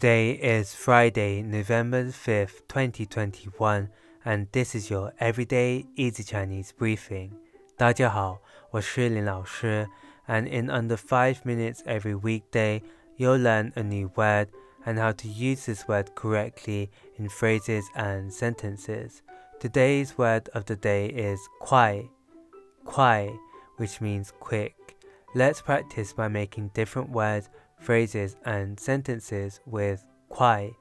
Today is Friday, November 5th, 2021, and this is your Everyday Easy Chinese briefing. 大家好，我是林老师, and in under 5 minutes every weekday, you'll learn a new word and how to use this word correctly in phrases and sentences. Today's word of the day is kwai, kwai, which means quick. Let's practice by making different words phrases, and sentences with kuai.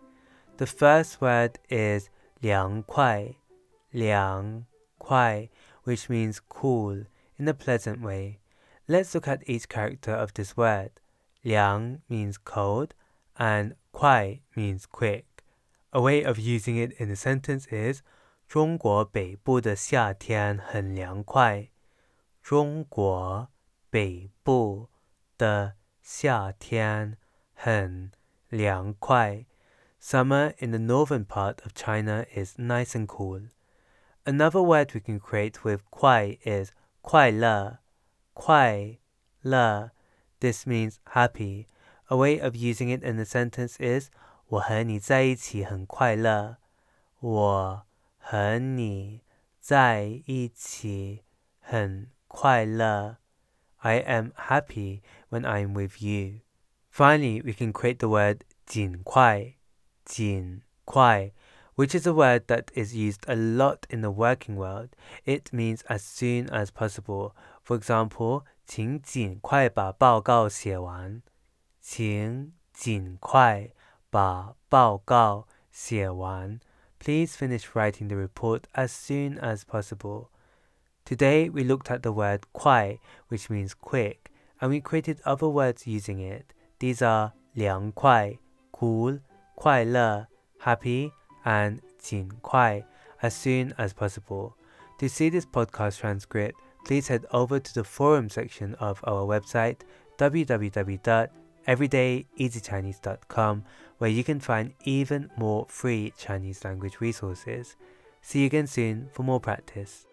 The first word is liang kuai, liang kuai, which means cool in a pleasant way. Let's look at each character of this word. Liang means cold and kuai means quick. A way of using it in a sentence is 中国北部的夏天很凉快。中国北部的 夏天很凉快. Summer in the northern part of China is nice and cool. Another word we can create with kuai is 快乐,快乐. This means happy. A way of using it in a sentence is 我和你在一起很快乐。我和你在一起很快乐。 I am happy when I am with you. Finally, we can create the word 尽快,尽快, which is a word that is used a lot in the working world. It means as soon as possible. For example, 请尽快把报告写完。请尽快把报告写完。Please finish writing the report as soon as possible. Today we looked at the word kuai, which means quick, and we created other words using it. These are 凉快, cool, 快乐, happy, and 尽快, as soon as possible. To see this podcast transcript, please head over to the forum section of our website, www.everydayeasychinese.com, where you can find even more free Chinese language resources. See you again soon for more practice.